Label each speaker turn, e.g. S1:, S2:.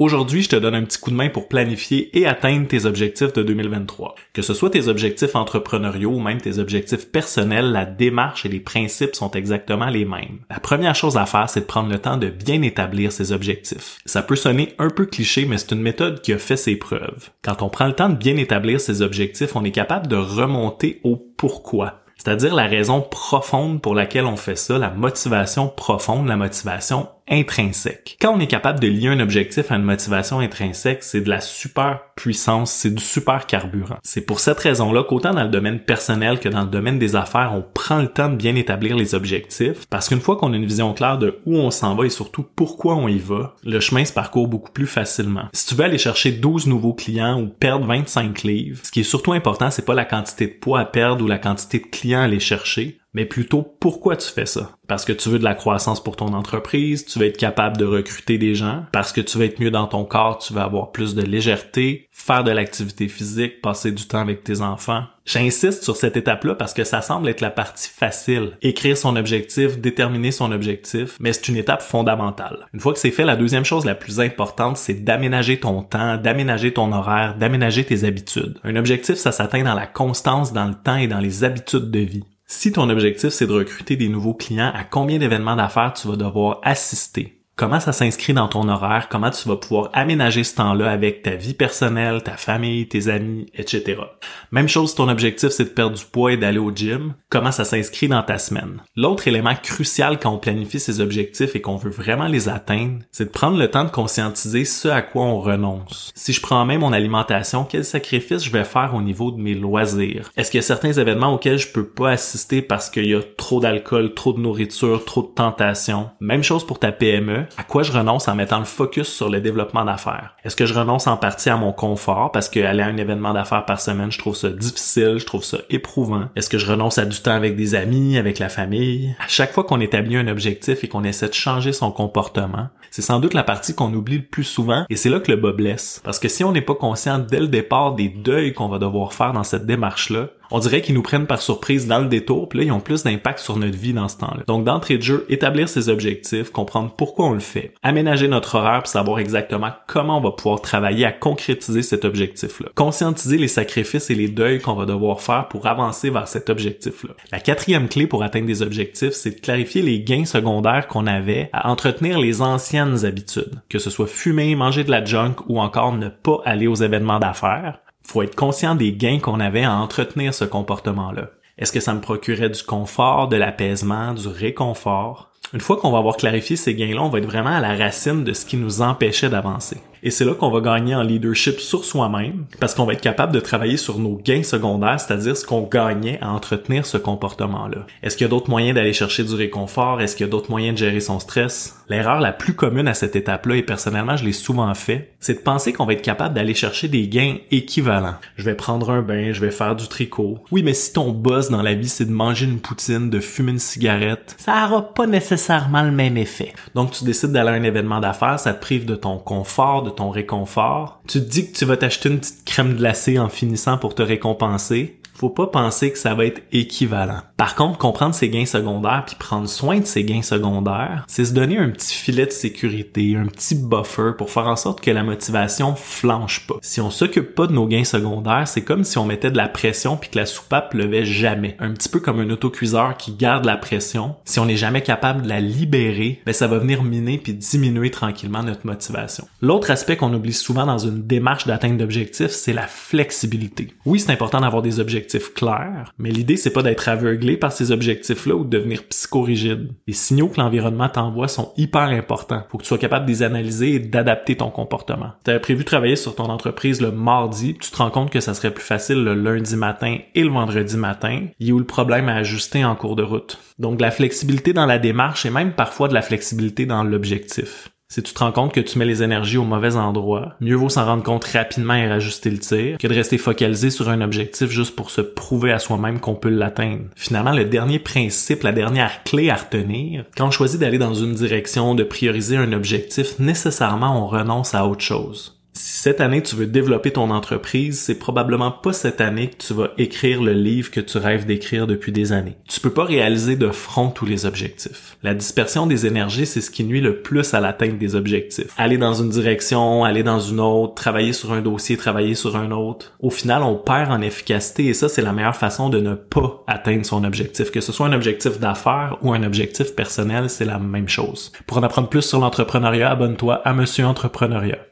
S1: Aujourd'hui, je te donne un petit coup de main pour planifier et atteindre tes objectifs de 2023. Que ce soit tes objectifs entrepreneuriaux ou même tes objectifs personnels, la démarche et les principes sont exactement les mêmes. La première chose à faire, c'est de prendre le temps de bien établir ses objectifs. Ça peut sonner un peu cliché, mais c'est une méthode qui a fait ses preuves. Quand on prend le temps de bien établir ses objectifs, on est capable de remonter au pourquoi c'est-à-dire la raison profonde pour laquelle on fait ça, la motivation profonde, la motivation intrinsèque. Quand on est capable de lier un objectif à une motivation intrinsèque, c'est de la super puissance, c'est du super carburant. C'est pour cette raison-là qu'autant dans le domaine personnel que dans le domaine des affaires, on prend le temps de bien établir les objectifs parce qu'une fois qu'on a une vision claire de où on s'en va et surtout pourquoi on y va, le chemin se parcourt beaucoup plus facilement. Si tu veux aller chercher 12 nouveaux clients ou perdre 25 livres, ce qui est surtout important, c'est pas la quantité de poids à perdre ou la quantité de clients à aller chercher, mais plutôt pourquoi tu fais ça? Parce que tu veux de la croissance pour ton entreprise, tu veux être capable de recruter des gens, parce que tu veux être mieux dans ton corps, tu veux avoir plus de légèreté, faire de l'activité physique, passer du temps avec tes enfants. J'insiste sur cette étape-là parce que ça semble être la partie facile. Écrire son objectif, déterminer son objectif, mais c'est une étape fondamentale. Une fois que c'est fait, la deuxième chose la plus importante, c'est d'aménager ton temps, d'aménager ton horaire, d'aménager tes habitudes. Un objectif, ça s'atteint dans la constance, dans le temps et dans les habitudes de vie. Si ton objectif c'est de recruter des nouveaux clients, à combien d'événements d'affaires tu vas devoir assister? Comment ça s'inscrit dans ton horaire, comment tu vas pouvoir aménager ce temps-là avec ta vie personnelle, ta famille, tes amis, etc. Même chose si ton objectif c'est de perdre du poids et d'aller au gym, comment ça s'inscrit dans ta semaine? L'autre élément crucial quand on planifie ses objectifs et qu'on veut vraiment les atteindre, c'est de prendre le temps de conscientiser ce à quoi on renonce. Si je prends même mon alimentation, quel sacrifice je vais faire au niveau de mes loisirs? Est-ce qu'il y a certains événements auxquels je peux pas assister parce qu'il y a trop d'alcool, trop de nourriture, trop de tentations? Même chose pour ta PME à quoi je renonce en mettant le focus sur le développement d'affaires? Est-ce que je renonce en partie à mon confort parce qu'aller à un événement d'affaires par semaine, je trouve ça difficile, je trouve ça éprouvant? Est-ce que je renonce à du temps avec des amis, avec la famille? À chaque fois qu'on établit un objectif et qu'on essaie de changer son comportement, c'est sans doute la partie qu'on oublie le plus souvent et c'est là que le bas blesse. Parce que si on n'est pas conscient dès le départ des deuils qu'on va devoir faire dans cette démarche-là, on dirait qu'ils nous prennent par surprise dans le détour, puis là, ils ont plus d'impact sur notre vie dans ce temps-là. Donc, d'entrée de jeu, établir ses objectifs, comprendre pourquoi on le fait, aménager notre horaire pour savoir exactement comment on va pouvoir travailler à concrétiser cet objectif-là. Conscientiser les sacrifices et les deuils qu'on va devoir faire pour avancer vers cet objectif-là. La quatrième clé pour atteindre des objectifs, c'est de clarifier les gains secondaires qu'on avait à entretenir les anciennes habitudes, que ce soit fumer, manger de la junk ou encore ne pas aller aux événements d'affaires, faut être conscient des gains qu'on avait à entretenir ce comportement-là. Est-ce que ça me procurait du confort, de l'apaisement, du réconfort? Une fois qu'on va avoir clarifié ces gains-là, on va être vraiment à la racine de ce qui nous empêchait d'avancer. Et c'est là qu'on va gagner en leadership sur soi-même, parce qu'on va être capable de travailler sur nos gains secondaires, c'est-à-dire ce qu'on gagnait à entretenir ce comportement-là. Est-ce qu'il y a d'autres moyens d'aller chercher du réconfort? Est-ce qu'il y a d'autres moyens de gérer son stress? L'erreur la plus commune à cette étape-là, et personnellement je l'ai souvent fait, c'est de penser qu'on va être capable d'aller chercher des gains équivalents. Je vais prendre un bain, je vais faire du tricot. Oui, mais si ton boss dans la vie c'est de manger une poutine, de fumer une cigarette, ça aura pas nécessairement le même effet. Donc tu décides d'aller à un événement d'affaires, ça te prive de ton confort, de ton réconfort. Tu te dis que tu vas t'acheter une petite crème glacée en finissant pour te récompenser faut pas penser que ça va être équivalent. Par contre, comprendre ses gains secondaires puis prendre soin de ses gains secondaires, c'est se donner un petit filet de sécurité, un petit buffer pour faire en sorte que la motivation flanche pas. Si on s'occupe pas de nos gains secondaires, c'est comme si on mettait de la pression puis que la soupape levait jamais. Un petit peu comme un autocuiseur qui garde la pression. Si on n'est jamais capable de la libérer, ben ça va venir miner puis diminuer tranquillement notre motivation. L'autre aspect qu'on oublie souvent dans une démarche d'atteinte d'objectifs, c'est la flexibilité. Oui, c'est important d'avoir des objectifs clairs, mais l'idée c'est pas d'être aveuglé par ces objectifs-là ou de devenir psychorigide. Les signaux que l'environnement t'envoie sont hyper importants. Faut que tu sois capable de les analyser et d'adapter ton comportement. Tu avais prévu travailler sur ton entreprise le mardi, tu te rends compte que ça serait plus facile le lundi matin et le vendredi matin. Il y a où le problème à ajuster en cours de route. Donc la flexibilité dans la démarche et même parfois de la flexibilité dans l'objectif. Si tu te rends compte que tu mets les énergies au mauvais endroit, mieux vaut s'en rendre compte rapidement et rajuster le tir que de rester focalisé sur un objectif juste pour se prouver à soi-même qu'on peut l'atteindre. Finalement, le dernier principe, la dernière clé à retenir, quand on choisit d'aller dans une direction, de prioriser un objectif, nécessairement on renonce à autre chose. Si cette année tu veux développer ton entreprise, c'est probablement pas cette année que tu vas écrire le livre que tu rêves d'écrire depuis des années. Tu peux pas réaliser de front tous les objectifs. La dispersion des énergies, c'est ce qui nuit le plus à l'atteinte des objectifs. Aller dans une direction, aller dans une autre, travailler sur un dossier, travailler sur un autre. Au final, on perd en efficacité et ça, c'est la meilleure façon de ne pas atteindre son objectif. Que ce soit un objectif d'affaires ou un objectif personnel, c'est la même chose. Pour en apprendre plus sur l'entrepreneuriat, abonne-toi à Monsieur Entrepreneuriat.